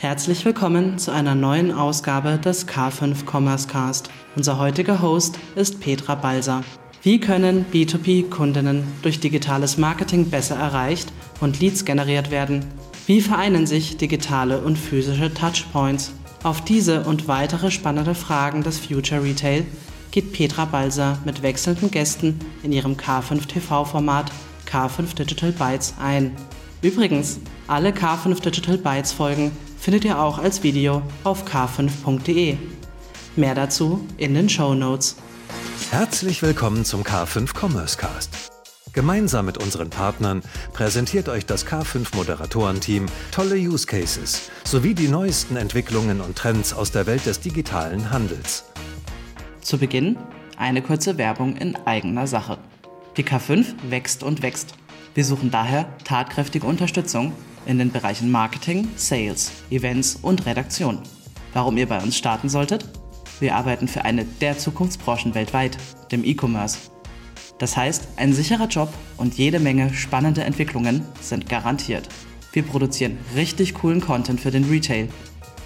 Herzlich willkommen zu einer neuen Ausgabe des K5 Commerce Cast. Unser heutiger Host ist Petra Balser. Wie können B2B-Kundinnen durch digitales Marketing besser erreicht und Leads generiert werden? Wie vereinen sich digitale und physische Touchpoints? Auf diese und weitere spannende Fragen des Future Retail geht Petra Balser mit wechselnden Gästen in ihrem K5 TV-Format K5 Digital Bytes ein. Übrigens, alle K5 Digital Bytes Folgen findet ihr auch als Video auf k5.de. Mehr dazu in den Show Notes. Herzlich willkommen zum K5 Commerce Cast. Gemeinsam mit unseren Partnern präsentiert euch das K5 Moderatorenteam tolle Use Cases sowie die neuesten Entwicklungen und Trends aus der Welt des digitalen Handels. Zu Beginn eine kurze Werbung in eigener Sache. Die K5 wächst und wächst. Wir suchen daher tatkräftige Unterstützung in den Bereichen Marketing, Sales, Events und Redaktion. Warum ihr bei uns starten solltet? Wir arbeiten für eine der Zukunftsbranchen weltweit, dem E-Commerce. Das heißt, ein sicherer Job und jede Menge spannende Entwicklungen sind garantiert. Wir produzieren richtig coolen Content für den Retail,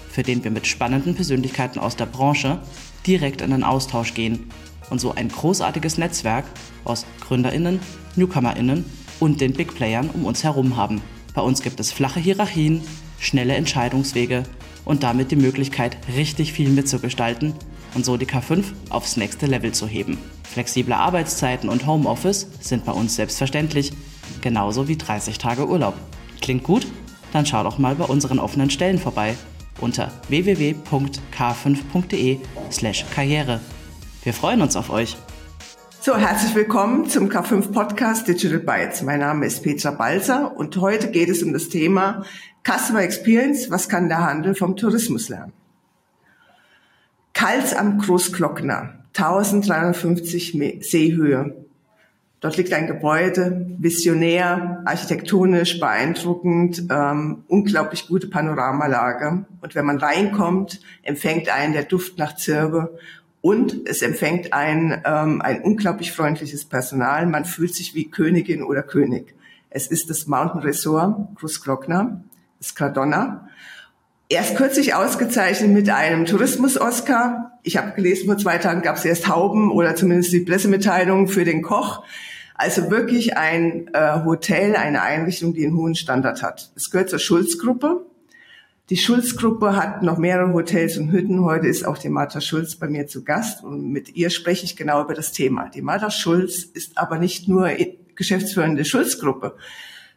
für den wir mit spannenden Persönlichkeiten aus der Branche direkt in den Austausch gehen und so ein großartiges Netzwerk aus Gründerinnen, Newcomerinnen und den Big Playern um uns herum haben. Bei uns gibt es flache Hierarchien, schnelle Entscheidungswege und damit die Möglichkeit, richtig viel mitzugestalten und so die K5 aufs nächste Level zu heben. Flexible Arbeitszeiten und Homeoffice sind bei uns selbstverständlich, genauso wie 30 Tage Urlaub. Klingt gut? Dann schau doch mal bei unseren offenen Stellen vorbei unter www.k5.de/karriere. Wir freuen uns auf euch. So, herzlich willkommen zum K5 Podcast Digital Bytes. Mein Name ist Petra Balzer und heute geht es um das Thema Customer Experience. Was kann der Handel vom Tourismus lernen? Kals am Großglockner, 1350 Seehöhe. Dort liegt ein Gebäude, visionär, architektonisch beeindruckend, ähm, unglaublich gute Panoramalage. Und wenn man reinkommt, empfängt einen der Duft nach Zirbe und es empfängt ein, ähm, ein unglaublich freundliches Personal. Man fühlt sich wie Königin oder König. Es ist das Mountain Resort Großglockner, das Cardonna. Erst kürzlich ausgezeichnet mit einem Tourismus-Oscar. Ich habe gelesen, vor zwei Tagen gab es erst Hauben oder zumindest die Pressemitteilung für den Koch. Also wirklich ein äh, Hotel, eine Einrichtung, die einen hohen Standard hat. Es gehört zur Schulz-Gruppe. Die Schulz-Gruppe hat noch mehrere Hotels und Hütten. Heute ist auch die Martha Schulz bei mir zu Gast und mit ihr spreche ich genau über das Thema. Die Martha Schulz ist aber nicht nur geschäftsführende Schulz-Gruppe.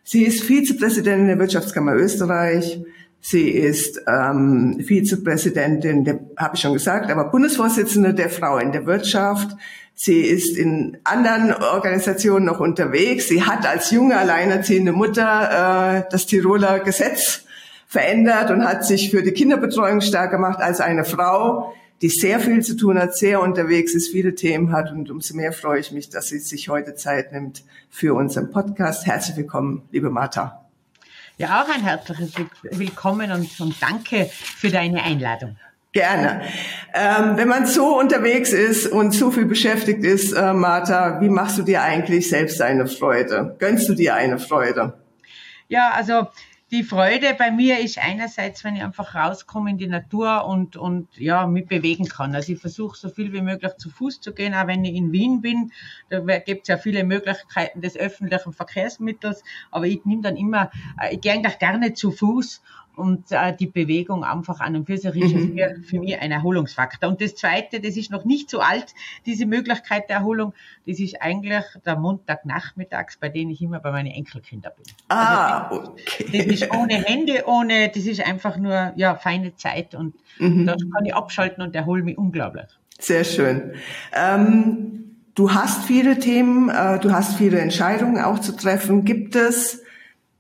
Sie ist Vizepräsidentin der Wirtschaftskammer Österreich. Sie ist ähm, Vizepräsidentin, der habe ich schon gesagt, aber Bundesvorsitzende der Frau in der Wirtschaft. Sie ist in anderen Organisationen noch unterwegs. Sie hat als junge alleinerziehende Mutter äh, das Tiroler Gesetz verändert und hat sich für die Kinderbetreuung stark gemacht als eine Frau, die sehr viel zu tun hat, sehr unterwegs ist, viele Themen hat. Und umso mehr freue ich mich, dass sie sich heute Zeit nimmt für unseren Podcast. Herzlich willkommen, liebe Martha. Ja, auch ein herzliches Willkommen und, und danke für deine Einladung. Gerne. Ähm, wenn man so unterwegs ist und so viel beschäftigt ist, äh, Martha, wie machst du dir eigentlich selbst eine Freude? Gönnst du dir eine Freude? Ja, also die Freude bei mir ist einerseits, wenn ich einfach rauskomme in die Natur und, und ja, mich bewegen kann. Also ich versuche so viel wie möglich zu Fuß zu gehen, auch wenn ich in Wien bin. Da gibt es ja viele Möglichkeiten des öffentlichen Verkehrsmittels, aber ich nehme dann immer, äh, ich gehe eigentlich gerne zu Fuß und äh, die Bewegung einfach an und für sich ist mhm. für, für mich ein Erholungsfaktor. Und das Zweite, das ist noch nicht so alt, diese Möglichkeit der Erholung, das ist eigentlich der Montagnachmittags, bei dem ich immer bei meinen Enkelkindern bin. Ah, also, okay. Das ist ohne Hände, ohne, das ist einfach nur ja feine Zeit und mhm. da kann ich abschalten und erhole mich unglaublich. Sehr schön. Ähm, du hast viele Themen, äh, du hast viele Entscheidungen auch zu treffen. Gibt es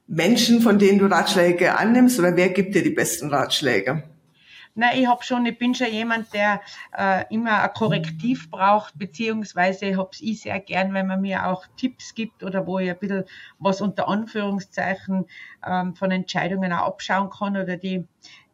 Menschen, von denen du Ratschläge annimmst oder wer gibt dir die besten Ratschläge? Na, ich hab schon, ich bin schon jemand, der äh, immer ein Korrektiv braucht, beziehungsweise hab's ich sehr gern, wenn man mir auch Tipps gibt oder wo ich ein bisschen was unter Anführungszeichen ähm, von Entscheidungen auch abschauen kann oder die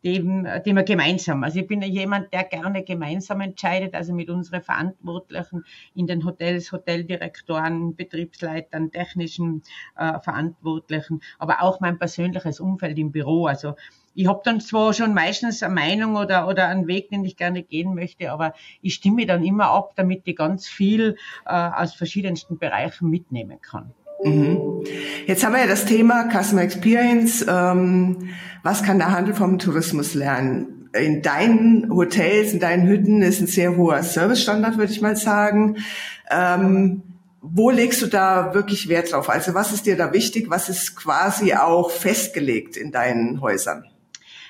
dem, dem wir gemeinsam. Also ich bin jemand, der gerne gemeinsam entscheidet, also mit unseren Verantwortlichen in den Hotels, Hoteldirektoren, Betriebsleitern, technischen äh, Verantwortlichen, aber auch mein persönliches Umfeld im Büro. Also ich habe dann zwar schon meistens eine Meinung oder, oder einen Weg, den ich gerne gehen möchte, aber ich stimme dann immer ab, damit ich ganz viel äh, aus verschiedensten Bereichen mitnehmen kann. Mhm. Jetzt haben wir ja das Thema Customer Experience. Ähm, was kann der Handel vom Tourismus lernen? In deinen Hotels, in deinen Hütten ist ein sehr hoher Servicestandard, würde ich mal sagen. Ähm, wo legst du da wirklich Wert drauf? Also was ist dir da wichtig? Was ist quasi auch festgelegt in deinen Häusern?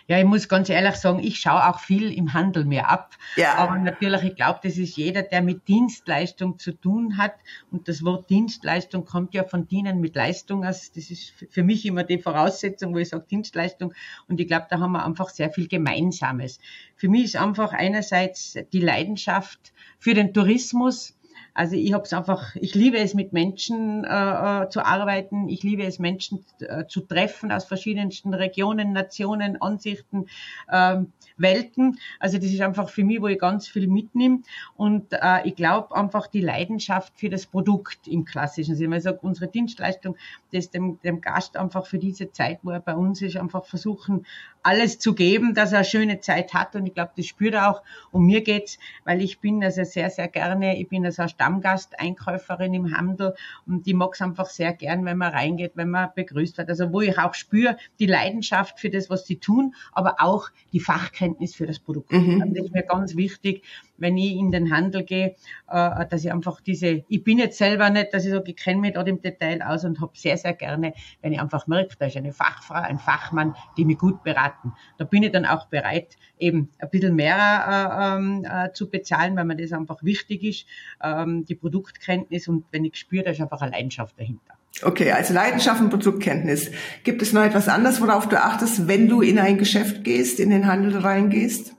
Ja, ich muss ganz ehrlich sagen, ich schaue auch viel im Handel mehr ab. Ja. Aber natürlich, ich glaube, das ist jeder, der mit Dienstleistung zu tun hat. Und das Wort Dienstleistung kommt ja von Dienen mit Leistung. Also das ist für mich immer die Voraussetzung, wo ich sage Dienstleistung. Und ich glaube, da haben wir einfach sehr viel Gemeinsames. Für mich ist einfach einerseits die Leidenschaft für den Tourismus, also ich habe es einfach, ich liebe es mit Menschen äh, äh, zu arbeiten, ich liebe es Menschen äh, zu treffen aus verschiedensten Regionen, Nationen, Ansichten, äh, Welten. Also das ist einfach für mich, wo ich ganz viel mitnehme und äh, ich glaube einfach die Leidenschaft für das Produkt im klassischen Sinne. Ich sage, unsere Dienstleistung, das dem, dem Gast einfach für diese Zeit, wo er bei uns ist, einfach versuchen, alles zu geben, dass er eine schöne Zeit hat und ich glaube, das spürt er auch. Und mir geht's, weil ich bin also sehr, sehr gerne, ich bin also Stammgast-Einkäuferin im Handel und die mag es einfach sehr gern, wenn man reingeht, wenn man begrüßt wird. Also wo ich auch spüre, die Leidenschaft für das, was sie tun, aber auch die Fachkenntnis für das Produkt. Mhm. Das ist mir ganz wichtig, wenn ich in den Handel gehe, äh, dass ich einfach diese, ich bin jetzt selber nicht, dass ich sage, ich kenne mich dort im Detail aus und habe sehr, sehr gerne, wenn ich einfach merke, da ist eine Fachfrau, ein Fachmann, die mich gut beraten. Da bin ich dann auch bereit, eben ein bisschen mehr äh, ähm, äh, zu bezahlen, weil mir das einfach wichtig ist, ähm, die Produktkenntnis und wenn ich spüre, da ist einfach eine Leidenschaft dahinter. Okay, also Leidenschaft und Produktkenntnis. Gibt es noch etwas anderes, worauf du achtest, wenn du in ein Geschäft gehst, in den Handel reingehst?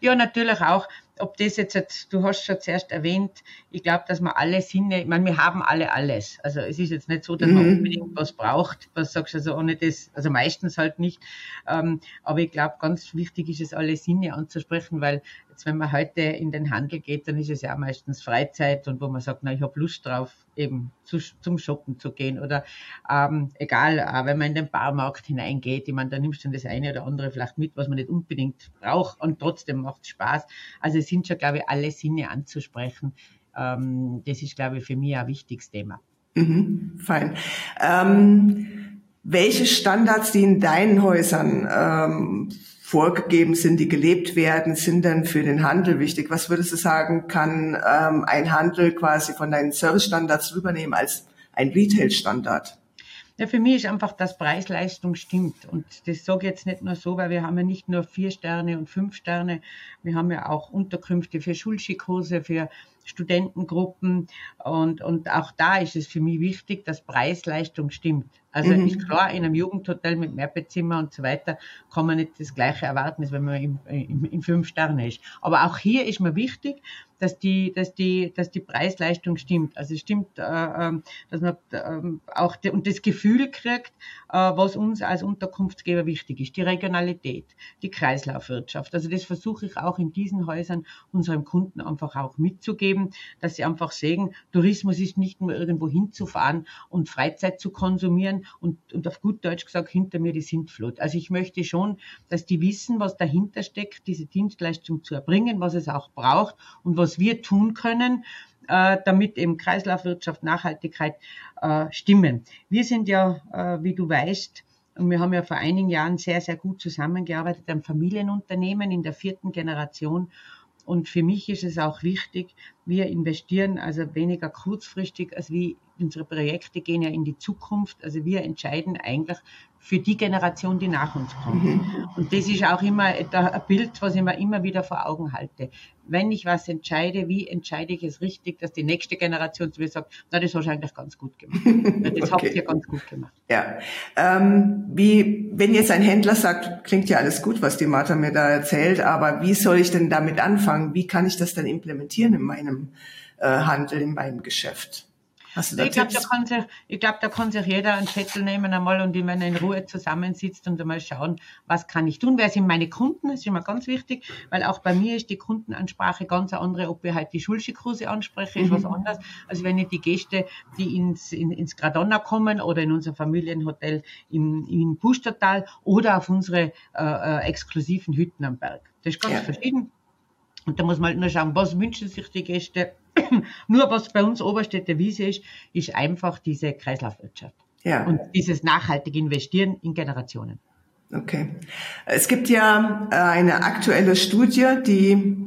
Ja, natürlich auch ob das jetzt, du hast schon zuerst erwähnt, ich glaube, dass man alle Sinne, ich meine, wir haben alle alles. Also es ist jetzt nicht so, dass man mhm. unbedingt was braucht, was sagst du, also ohne das, also meistens halt nicht. Ähm, aber ich glaube, ganz wichtig ist es, alle Sinne anzusprechen, weil jetzt, wenn man heute in den Handel geht, dann ist es ja meistens Freizeit und wo man sagt, na, ich habe Lust drauf, eben zu, zum Shoppen zu gehen oder ähm, egal, äh, wenn man in den Barmarkt hineingeht, ich meine, da nimmst du das eine oder andere vielleicht mit, was man nicht unbedingt braucht und trotzdem macht es Spaß. Also es sind schon, glaube ich, alle Sinne anzusprechen. Ähm, das ist, glaube ich, für mich ein wichtiges Thema. Mhm, fein. Ähm, welche Standards, die in deinen Häusern ähm, vorgegeben sind, die gelebt werden, sind dann für den Handel wichtig? Was würdest du sagen, kann ähm, ein Handel quasi von deinen Servicestandards rübernehmen als ein Retail-Standard? Ja, für mich ist einfach, dass Preis-Leistung stimmt. Und das sage ich jetzt nicht nur so, weil wir haben ja nicht nur vier Sterne und fünf Sterne, wir haben ja auch Unterkünfte für Schulschikose, für Studentengruppen. Und, und auch da ist es für mich wichtig, dass Preis-Leistung stimmt. Also mhm. ist klar, in einem Jugendhotel mit Mehrbettzimmer und so weiter kann man nicht das Gleiche erwarten, als wenn man im, im, im fünf Sterne ist. Aber auch hier ist mir wichtig, dass die, dass die, dass die Preis-Leistung stimmt. Also es stimmt, äh, ähm, dass man äh, auch de, und das Gefühl kriegt, äh, was uns als Unterkunftsgeber wichtig ist, die Regionalität, die Kreislaufwirtschaft. Also das versuche ich auch in diesen Häusern unseren Kunden einfach auch mitzugeben, dass sie einfach sehen, Tourismus ist nicht nur irgendwo hinzufahren und Freizeit zu konsumieren und, und auf gut Deutsch gesagt hinter mir die Sintflut. Also ich möchte schon, dass die wissen, was dahinter steckt, diese Dienstleistung zu erbringen, was es auch braucht und was was wir tun können, äh, damit eben Kreislaufwirtschaft, Nachhaltigkeit äh, stimmen. Wir sind ja, äh, wie du weißt, und wir haben ja vor einigen Jahren sehr, sehr gut zusammengearbeitet, ein Familienunternehmen in der vierten Generation. Und für mich ist es auch wichtig, wir investieren also weniger kurzfristig, als wie unsere Projekte gehen ja in die Zukunft. Also wir entscheiden eigentlich für die Generation, die nach uns kommt. Mhm. Und das ist auch immer ein Bild, was ich mir immer wieder vor Augen halte. Wenn ich was entscheide, wie entscheide ich es richtig, dass die nächste Generation zu mir sagt, na, das hast du eigentlich ganz gut gemacht. Das okay. habt ihr ganz gut gemacht. Ja. Ähm, wie, wenn jetzt ein Händler sagt, klingt ja alles gut, was die Martha mir da erzählt, aber wie soll ich denn damit anfangen? Wie kann ich das dann implementieren in meinem äh, Handel, in meinem Geschäft? Hast du da ich glaube, da, kann sich, ich glaub, da kann sich jeder einen Zettel nehmen einmal und wenn er in Ruhe zusammensitzt und einmal schauen, was kann ich tun. Wer sind meine Kunden? Das ist immer ganz wichtig, weil auch bei mir ist die Kundenansprache ganz eine andere, ob ich halt die Schulschikruse anspreche, ist mhm. was anderes, als wenn ich die Gäste, die ins, in, ins Gradonna kommen oder in unser Familienhotel im, im Pustertal oder auf unsere äh, äh, exklusiven Hütten am Berg. Das ist ganz ja. verschieden. Und da muss man halt nur schauen, was wünschen sich die Gäste. nur was bei uns Oberstädter Wiese ist, ist einfach diese Kreislaufwirtschaft. Ja. Und dieses nachhaltige Investieren in Generationen. Okay. Es gibt ja äh, eine aktuelle Studie, die,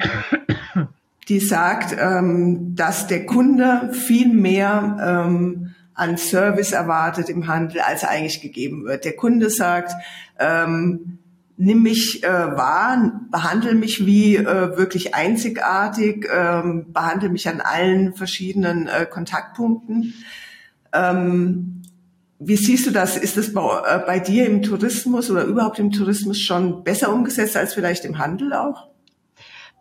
die sagt, ähm, dass der Kunde viel mehr ähm, an Service erwartet im Handel, als eigentlich gegeben wird. Der Kunde sagt, ähm, nimm mich äh, wahr, behandle mich wie äh, wirklich einzigartig, ähm, behandle mich an allen verschiedenen äh, Kontaktpunkten. Ähm, wie siehst du das? Ist das bei, äh, bei dir im Tourismus oder überhaupt im Tourismus schon besser umgesetzt als vielleicht im Handel auch?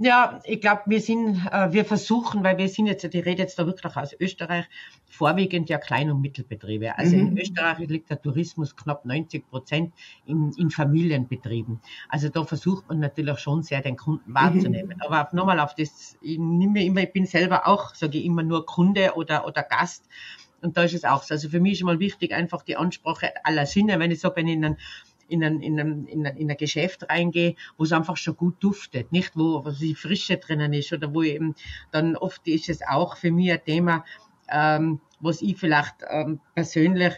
Ja, ich glaube, wir sind, äh, wir versuchen, weil wir sind jetzt, ich rede jetzt da wirklich aus Österreich, vorwiegend ja Klein- und Mittelbetriebe. Also mhm. in Österreich liegt der Tourismus knapp 90 Prozent in, in Familienbetrieben. Also da versucht man natürlich schon sehr den Kunden wahrzunehmen. Mhm. Aber nochmal auf das, ich nehme immer, ich bin selber auch, sage ich immer nur Kunde oder, oder Gast. Und da ist es auch so. Also für mich ist mal wichtig, einfach die Ansprache aller Sinne. Wenn ich wenn ich in einen in ein, in ein, in ein, in ein Geschäft reingehe, wo es einfach schon gut duftet, nicht wo, wo die Frische drinnen ist oder wo eben dann oft ist es auch für mich ein Thema, ähm, was ich vielleicht ähm, persönlich,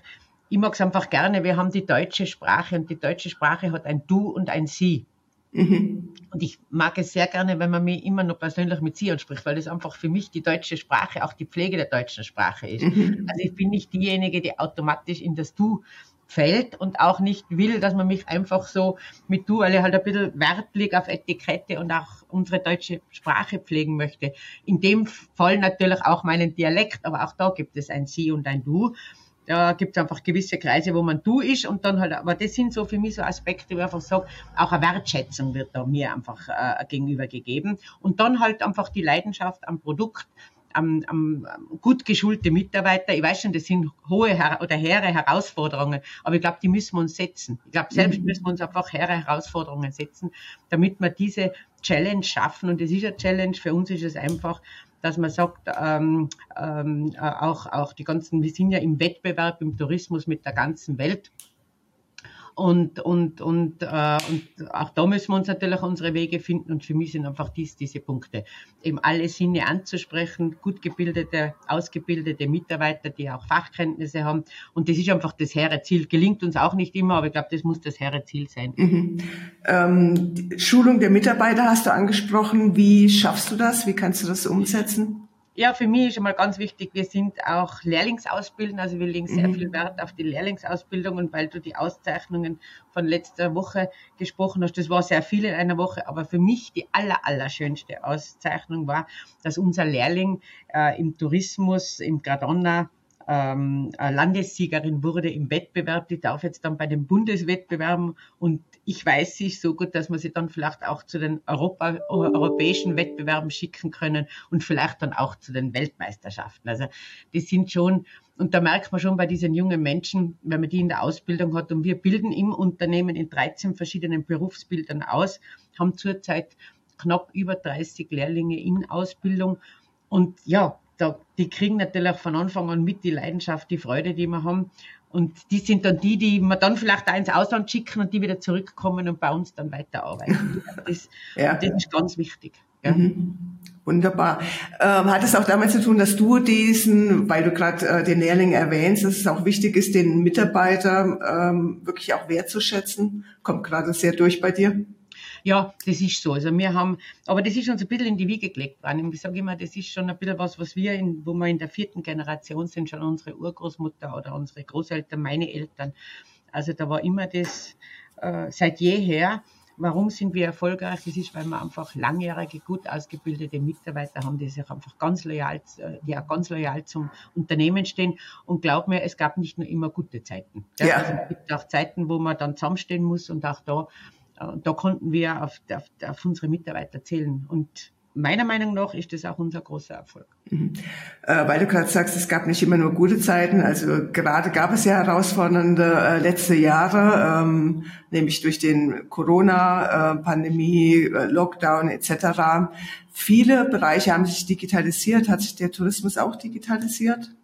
ich mag es einfach gerne, wir haben die deutsche Sprache und die deutsche Sprache hat ein Du und ein Sie. Mhm. Und ich mag es sehr gerne, wenn man mich immer noch persönlich mit Sie anspricht, weil das einfach für mich die deutsche Sprache, auch die Pflege der deutschen Sprache ist. Mhm. Also ich bin nicht diejenige, die automatisch in das Du fällt und auch nicht will, dass man mich einfach so mit du, weil ich halt ein bisschen Wert liegt auf Etikette und auch unsere deutsche Sprache pflegen möchte. In dem Fall natürlich auch meinen Dialekt, aber auch da gibt es ein Sie und ein Du. Da gibt es einfach gewisse Kreise, wo man du ist und dann halt, aber das sind so für mich so Aspekte, wo ich einfach sage, auch eine Wertschätzung wird da mir einfach äh, gegenüber gegeben. Und dann halt einfach die Leidenschaft am Produkt am, am gut geschulte Mitarbeiter. Ich weiß schon, das sind hohe oder hehre Herausforderungen, aber ich glaube, die müssen wir uns setzen. Ich glaube, selbst mhm. müssen wir uns einfach hehre Herausforderungen setzen, damit wir diese Challenge schaffen. Und das ist eine Challenge. Für uns ist es einfach, dass man sagt, ähm, ähm, auch, auch die ganzen, wir sind ja im Wettbewerb im Tourismus mit der ganzen Welt. Und, und, und, äh, und auch da müssen wir uns natürlich unsere Wege finden. Und für mich sind einfach dies, diese Punkte. Eben alle Sinne anzusprechen, gut gebildete, ausgebildete Mitarbeiter, die auch Fachkenntnisse haben. Und das ist einfach das hehre Ziel. Gelingt uns auch nicht immer, aber ich glaube, das muss das hehre Ziel sein. Mhm. Ähm, Schulung der Mitarbeiter hast du angesprochen. Wie schaffst du das? Wie kannst du das umsetzen? Ja, für mich ist einmal ganz wichtig, wir sind auch Lehrlingsausbildner, also wir legen sehr mhm. viel Wert auf die Lehrlingsausbildung und weil du die Auszeichnungen von letzter Woche gesprochen hast, das war sehr viel in einer Woche, aber für mich die aller, aller schönste Auszeichnung war, dass unser Lehrling äh, im Tourismus, im Gradonna, ähm, Landessiegerin wurde im Wettbewerb, die darf jetzt dann bei den Bundeswettbewerben und ich weiß sie so gut, dass wir sie dann vielleicht auch zu den Europa, europäischen Wettbewerben schicken können und vielleicht dann auch zu den Weltmeisterschaften. Also die sind schon, und da merkt man schon bei diesen jungen Menschen, wenn man die in der Ausbildung hat, und wir bilden im Unternehmen in 13 verschiedenen Berufsbildern aus, haben zurzeit knapp über 30 Lehrlinge in Ausbildung. Und ja, da, die kriegen natürlich von Anfang an mit die Leidenschaft, die Freude, die wir haben. Und die sind dann die, die wir dann vielleicht auch ins Ausland schicken und die wieder zurückkommen und bei uns dann weiterarbeiten. Das, ja. das ist ganz wichtig. Ja. Mhm. Wunderbar. Ähm, hat es auch damit zu tun, dass du diesen, weil du gerade äh, den Lehrling erwähnst, dass es auch wichtig ist, den Mitarbeiter ähm, wirklich auch wertzuschätzen? Kommt gerade sehr durch bei dir? Ja, das ist so. Also wir haben, aber das ist uns ein bisschen in die Wiege gelegt worden. Ich sage immer, das ist schon ein bisschen was, was wir, in, wo wir in der vierten Generation sind, schon unsere Urgroßmutter oder unsere Großeltern, meine Eltern. Also da war immer das äh, seit jeher. Warum sind wir erfolgreich? Das ist, weil wir einfach langjährige, gut ausgebildete Mitarbeiter haben, die sich einfach ganz loyal, äh, die auch ganz loyal zum Unternehmen stehen. Und glaub mir, es gab nicht nur immer gute Zeiten. Ja. Also es gibt auch Zeiten, wo man dann zusammenstehen muss und auch da da konnten wir auf, auf, auf unsere Mitarbeiter zählen. Und meiner Meinung nach ist das auch unser großer Erfolg. Mhm. Äh, weil du gerade sagst, es gab nicht immer nur gute Zeiten. Also gerade gab es ja herausfordernde äh, letzte Jahre, ähm, nämlich durch den Corona-Pandemie, äh, Lockdown etc. Viele Bereiche haben sich digitalisiert. Hat sich der Tourismus auch digitalisiert?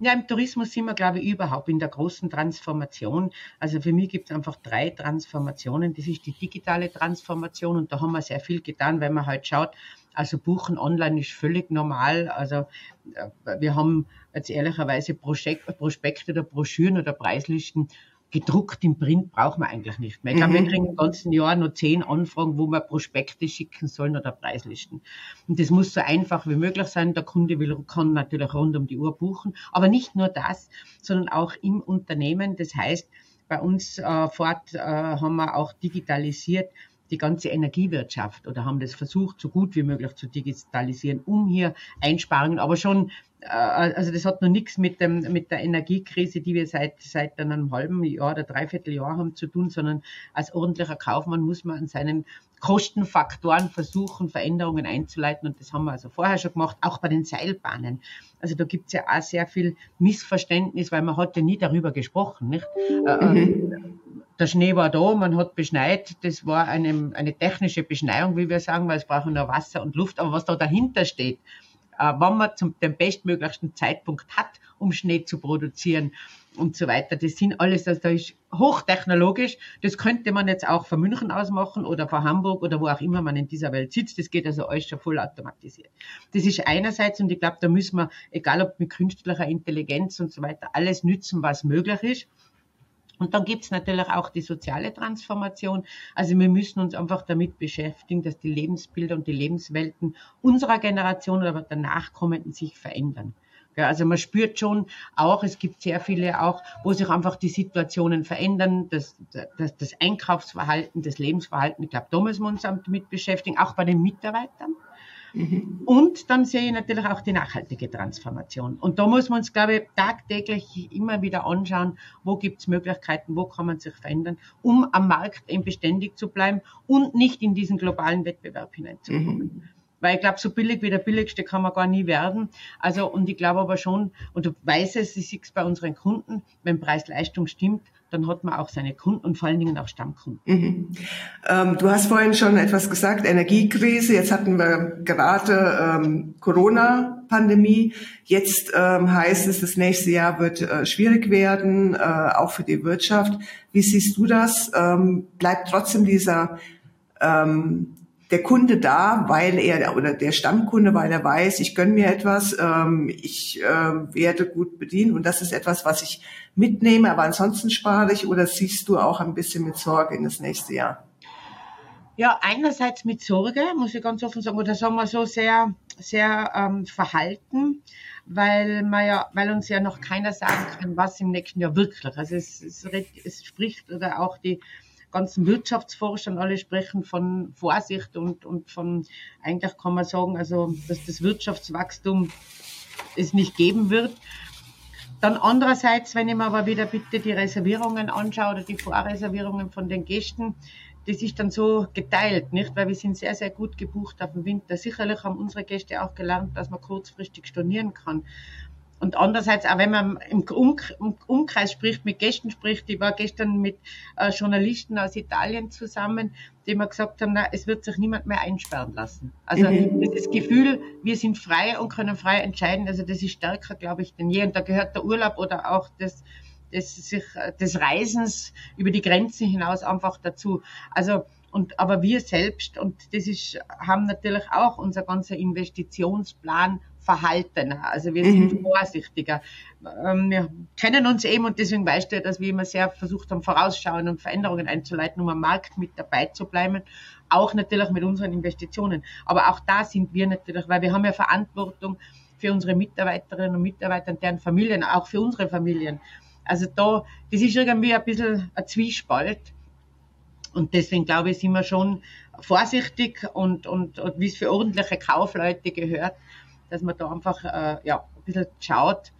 Ja, im Tourismus sind wir, glaube ich, überhaupt in der großen Transformation. Also für mich gibt es einfach drei Transformationen. Das ist die digitale Transformation und da haben wir sehr viel getan, wenn man halt schaut, also Buchen online ist völlig normal. Also äh, wir haben jetzt ehrlicherweise Prospekte oder Broschüren oder Preislisten gedruckt im Print brauchen wir eigentlich nicht mehr. Ich glaube, mhm. wir kriegen im ganzen Jahr nur zehn Anfragen, wo wir Prospekte schicken sollen oder Preislisten. Und das muss so einfach wie möglich sein. Der Kunde will, kann natürlich rund um die Uhr buchen. Aber nicht nur das, sondern auch im Unternehmen. Das heißt, bei uns äh, fort äh, haben wir auch digitalisiert die ganze Energiewirtschaft oder haben das versucht, so gut wie möglich zu digitalisieren, um hier Einsparungen, aber schon äh, also das hat noch nichts mit, dem, mit der Energiekrise, die wir seit, seit einem halben Jahr oder dreiviertel Jahr haben zu tun, sondern als ordentlicher Kaufmann muss man an seinen Kostenfaktoren versuchen, Veränderungen einzuleiten. Und das haben wir also vorher schon gemacht, auch bei den Seilbahnen. Also da gibt es ja auch sehr viel Missverständnis, weil man hat ja nie darüber gesprochen. Nicht? Äh, mhm. Der Schnee war da, man hat beschneit. Das war eine, eine technische Beschneiung, wie wir sagen, weil es brauchen nur Wasser und Luft. Aber was da dahinter steht, äh, wann man zum, den bestmöglichsten Zeitpunkt hat, um Schnee zu produzieren und so weiter. Das sind alles, also da ist hochtechnologisch. Das könnte man jetzt auch von München aus machen oder von Hamburg oder wo auch immer man in dieser Welt sitzt. Das geht also alles schon voll automatisiert. Das ist einerseits und ich glaube, da müssen wir, egal ob mit künstlicher Intelligenz und so weiter, alles nützen, was möglich ist. Und dann gibt's natürlich auch die soziale Transformation. Also wir müssen uns einfach damit beschäftigen, dass die Lebensbilder und die Lebenswelten unserer Generation oder der Nachkommenden sich verändern. Also man spürt schon auch, es gibt sehr viele auch, wo sich einfach die Situationen verändern, das, das, das Einkaufsverhalten, das Lebensverhalten. Ich glaube, da müssen wir uns damit beschäftigen, auch bei den Mitarbeitern. Mhm. Und dann sehe ich natürlich auch die nachhaltige Transformation. Und da muss man uns, glaube ich, tagtäglich immer wieder anschauen, wo gibt es Möglichkeiten, wo kann man sich verändern, um am Markt eben beständig zu bleiben und nicht in diesen globalen Wettbewerb hineinzukommen. Mhm. Weil ich glaube, so billig wie der billigste kann man gar nie werden. Also, und ich glaube aber schon, und du weißt es, ich sehe es bei unseren Kunden, wenn Preis-Leistung stimmt, dann hat man auch seine Kunden und vor allen Dingen auch Stammkunden. Mhm. Ähm, du hast vorhin schon etwas gesagt, Energiekrise. Jetzt hatten wir gerade ähm, Corona-Pandemie. Jetzt ähm, heißt es, das nächste Jahr wird äh, schwierig werden, äh, auch für die Wirtschaft. Wie siehst du das? Ähm, bleibt trotzdem dieser ähm, der Kunde da, weil er oder der Stammkunde, weil er weiß, ich gönne mir etwas, ähm, ich äh, werde gut bedient und das ist etwas, was ich mitnehme, aber ansonsten spare ich oder siehst du auch ein bisschen mit Sorge in das nächste Jahr? Ja, einerseits mit Sorge, muss ich ganz offen sagen, oder sagen wir so sehr, sehr ähm, verhalten, weil man ja, weil uns ja noch keiner sagen kann, was im nächsten Jahr wirklich. Also es, es, es spricht oder auch die ganzen Wirtschaftsforscher und alle sprechen von Vorsicht und, und von, eigentlich kann man sagen, also, dass das Wirtschaftswachstum es nicht geben wird. Dann andererseits, wenn ich mir aber wieder bitte die Reservierungen anschaue oder die Vorreservierungen von den Gästen, das ist dann so geteilt, nicht? Weil wir sind sehr, sehr gut gebucht auf den Winter. Sicherlich haben unsere Gäste auch gelernt, dass man kurzfristig stornieren kann. Und andererseits, auch wenn man im Umkreis spricht, mit Gästen spricht, ich war gestern mit äh, Journalisten aus Italien zusammen, die mir gesagt haben, na, es wird sich niemand mehr einsperren lassen. Also mhm. das Gefühl, wir sind frei und können frei entscheiden, also das ist stärker, glaube ich, denn je. Und da gehört der Urlaub oder auch das, das, sich, des Reisens über die Grenzen hinaus einfach dazu. Also und aber wir selbst und das ist haben natürlich auch unser ganzer Investitionsplan verhalten. Also wir sind mhm. vorsichtiger. Ähm, wir kennen uns eben und deswegen weißt du ja, dass wir immer sehr versucht haben, vorausschauen und Veränderungen einzuleiten, um am Markt mit dabei zu bleiben. Auch natürlich mit unseren Investitionen. Aber auch da sind wir natürlich, weil wir haben ja Verantwortung für unsere Mitarbeiterinnen und Mitarbeiter und deren Familien, auch für unsere Familien. Also da, das ist irgendwie ein bisschen ein Zwiespalt. Und deswegen glaube ich, sind wir schon vorsichtig und, und, und wie es für ordentliche Kaufleute gehört, dass man da einfach äh, ja, ein bisschen schaut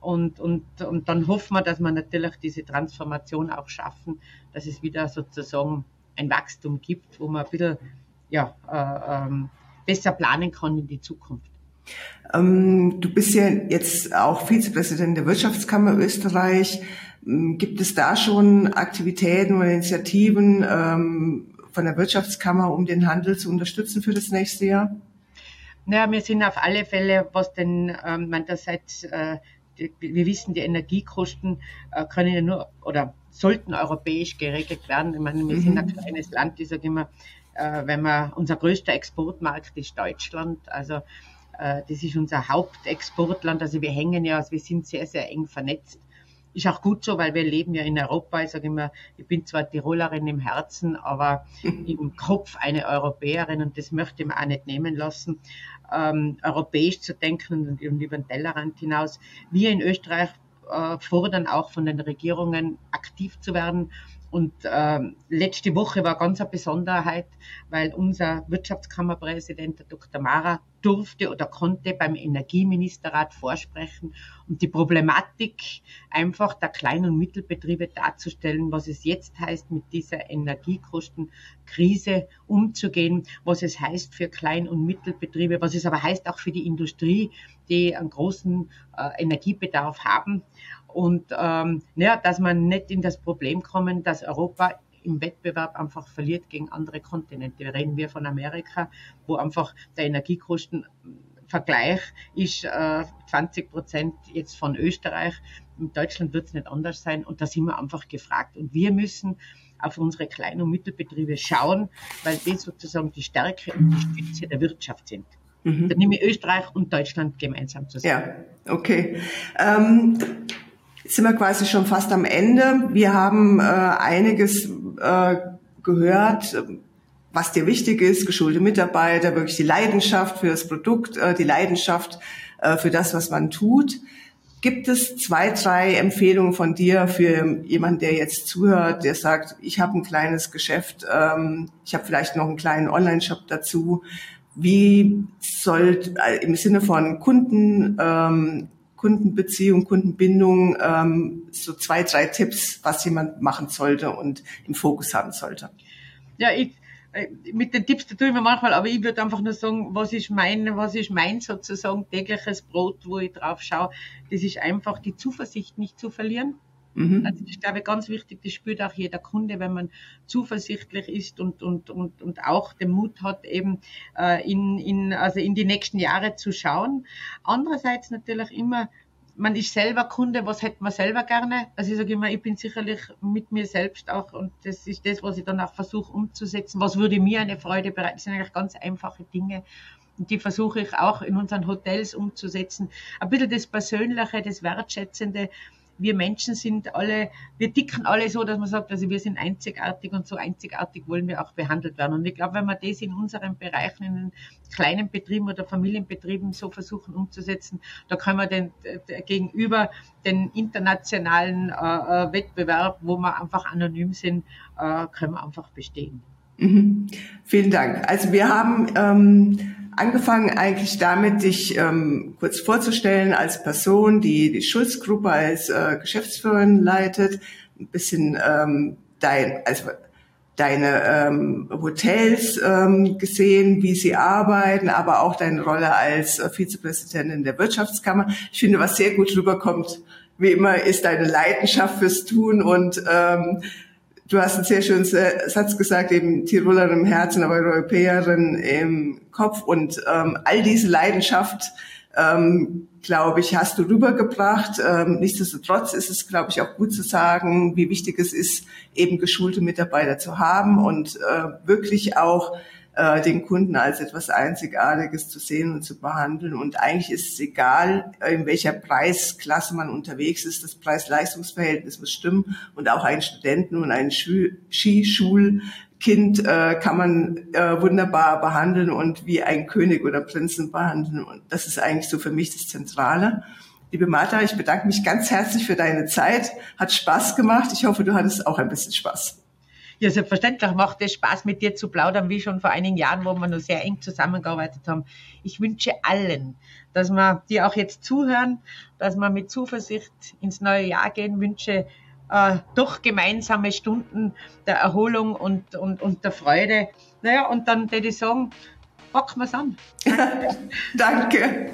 und, und, und dann hoffen wir, dass wir natürlich diese Transformation auch schaffen, dass es wieder sozusagen ein Wachstum gibt, wo man ein bisschen ja, äh, ähm, besser planen kann in die Zukunft. Ähm, du bist ja jetzt auch Vizepräsident der Wirtschaftskammer Österreich. Ähm, gibt es da schon Aktivitäten oder Initiativen ähm, von der Wirtschaftskammer, um den Handel zu unterstützen für das nächste Jahr? Naja, wir sind auf alle Fälle, was denn, ähm, man das seit, äh, die, wir wissen, die Energiekosten äh, können ja nur oder sollten europäisch geregelt werden. Ich meine, wir mhm. sind ein kleines Land, ich sage immer, äh, wenn man, unser größter Exportmarkt ist Deutschland, also äh, das ist unser Hauptexportland, also wir hängen ja, also wir sind sehr, sehr eng vernetzt. Ist auch gut so, weil wir leben ja in Europa. Ich sage immer, ich bin zwar Tirolerin im Herzen, aber im Kopf eine Europäerin und das möchte ich mir auch nicht nehmen lassen, ähm, europäisch zu denken und, und über den Tellerrand hinaus. Wir in Österreich äh, fordern auch von den Regierungen aktiv zu werden und ähm, letzte Woche war ganz eine Besonderheit, weil unser Wirtschaftskammerpräsident, der Dr. Mara, durfte oder konnte beim Energieministerrat vorsprechen und die Problematik einfach der Klein- und Mittelbetriebe darzustellen, was es jetzt heißt, mit dieser Energiekostenkrise umzugehen, was es heißt für Klein- und Mittelbetriebe, was es aber heißt auch für die Industrie, die einen großen äh, Energiebedarf haben und ähm, ja, dass man nicht in das Problem kommen, dass Europa im Wettbewerb einfach verliert gegen andere Kontinente. Reden wir von Amerika, wo einfach der Energiekostenvergleich ist äh, 20 Prozent jetzt von Österreich. In Deutschland wird es nicht anders sein und da sind wir einfach gefragt. Und wir müssen auf unsere Klein- und Mittelbetriebe schauen, weil die sozusagen die Stärke und die Stütze der Wirtschaft sind. Mhm. Dann nehme ich Österreich und Deutschland gemeinsam zusammen. Ja, okay. Ähm, sind wir quasi schon fast am Ende. Wir haben äh, einiges äh, gehört, was dir wichtig ist, geschulte Mitarbeiter, wirklich die Leidenschaft für das Produkt, äh, die Leidenschaft äh, für das, was man tut. Gibt es zwei, drei Empfehlungen von dir für jemanden, der jetzt zuhört, der sagt, ich habe ein kleines Geschäft, ähm, ich habe vielleicht noch einen kleinen Online-Shop dazu. Wie soll äh, im Sinne von Kunden ähm, Kundenbeziehung, Kundenbindung, ähm, so zwei, drei Tipps, was jemand machen sollte und im Fokus haben sollte. Ja, ich, äh, mit den Tipps da tue ich mir manchmal, aber ich würde einfach nur sagen, was ist mein, was ist mein sozusagen tägliches Brot, wo ich drauf schaue. Das ist einfach die Zuversicht nicht zu verlieren. Mhm. Also ist, glaube ich, ganz wichtig. Das spürt auch jeder Kunde, wenn man zuversichtlich ist und, und, und, und auch den Mut hat, eben äh, in, in, also in die nächsten Jahre zu schauen. Andererseits natürlich immer, man ist selber Kunde, was hätte man selber gerne? Also ich sage immer, ich bin sicherlich mit mir selbst auch und das ist das, was ich dann auch versuche umzusetzen. Was würde mir eine Freude bereiten? Das sind eigentlich ganz einfache Dinge. Und die versuche ich auch in unseren Hotels umzusetzen. Ein bisschen das Persönliche, das Wertschätzende, wir Menschen sind alle, wir ticken alle so, dass man sagt, also wir sind einzigartig und so einzigartig wollen wir auch behandelt werden. Und ich glaube, wenn wir das in unseren Bereichen, in kleinen Betrieben oder Familienbetrieben so versuchen umzusetzen, da können wir den, gegenüber den internationalen äh, äh, Wettbewerb, wo wir einfach anonym sind, äh, können wir einfach bestehen. Mhm. Vielen Dank. Also wir haben ähm, angefangen eigentlich damit, dich ähm, kurz vorzustellen als Person, die die Schulzgruppe als äh, Geschäftsführerin leitet, ein bisschen ähm, dein, also deine ähm, Hotels ähm, gesehen, wie sie arbeiten, aber auch deine Rolle als äh, Vizepräsidentin der Wirtschaftskammer. Ich finde, was sehr gut rüberkommt, wie immer, ist deine Leidenschaft fürs Tun und ähm, du hast einen sehr schönen Satz gesagt, eben Tirolerin im Herzen, aber Europäerin im Kopf und ähm, all diese Leidenschaft, ähm, glaube ich, hast du rübergebracht. Ähm, nichtsdestotrotz ist es, glaube ich, auch gut zu sagen, wie wichtig es ist, eben geschulte Mitarbeiter zu haben und äh, wirklich auch äh, den Kunden als etwas Einzigartiges zu sehen und zu behandeln. Und eigentlich ist es egal, in welcher Preisklasse man unterwegs ist, das Preis-Leistungs-Verhältnis muss stimmen. Und auch einen Studenten und ein Skischulkind äh, kann man äh, wunderbar behandeln und wie ein König oder Prinzen behandeln. Und das ist eigentlich so für mich das Zentrale. Liebe Martha, ich bedanke mich ganz herzlich für deine Zeit. Hat Spaß gemacht. Ich hoffe, du hattest auch ein bisschen Spaß. Ja, selbstverständlich macht es Spaß, mit dir zu plaudern, wie schon vor einigen Jahren, wo wir noch sehr eng zusammengearbeitet haben. Ich wünsche allen, dass wir dir auch jetzt zuhören, dass wir mit Zuversicht ins neue Jahr gehen, wünsche äh, doch gemeinsame Stunden der Erholung und, und, und der Freude. Naja, und dann würde ich sagen, packen wir es an. Danke.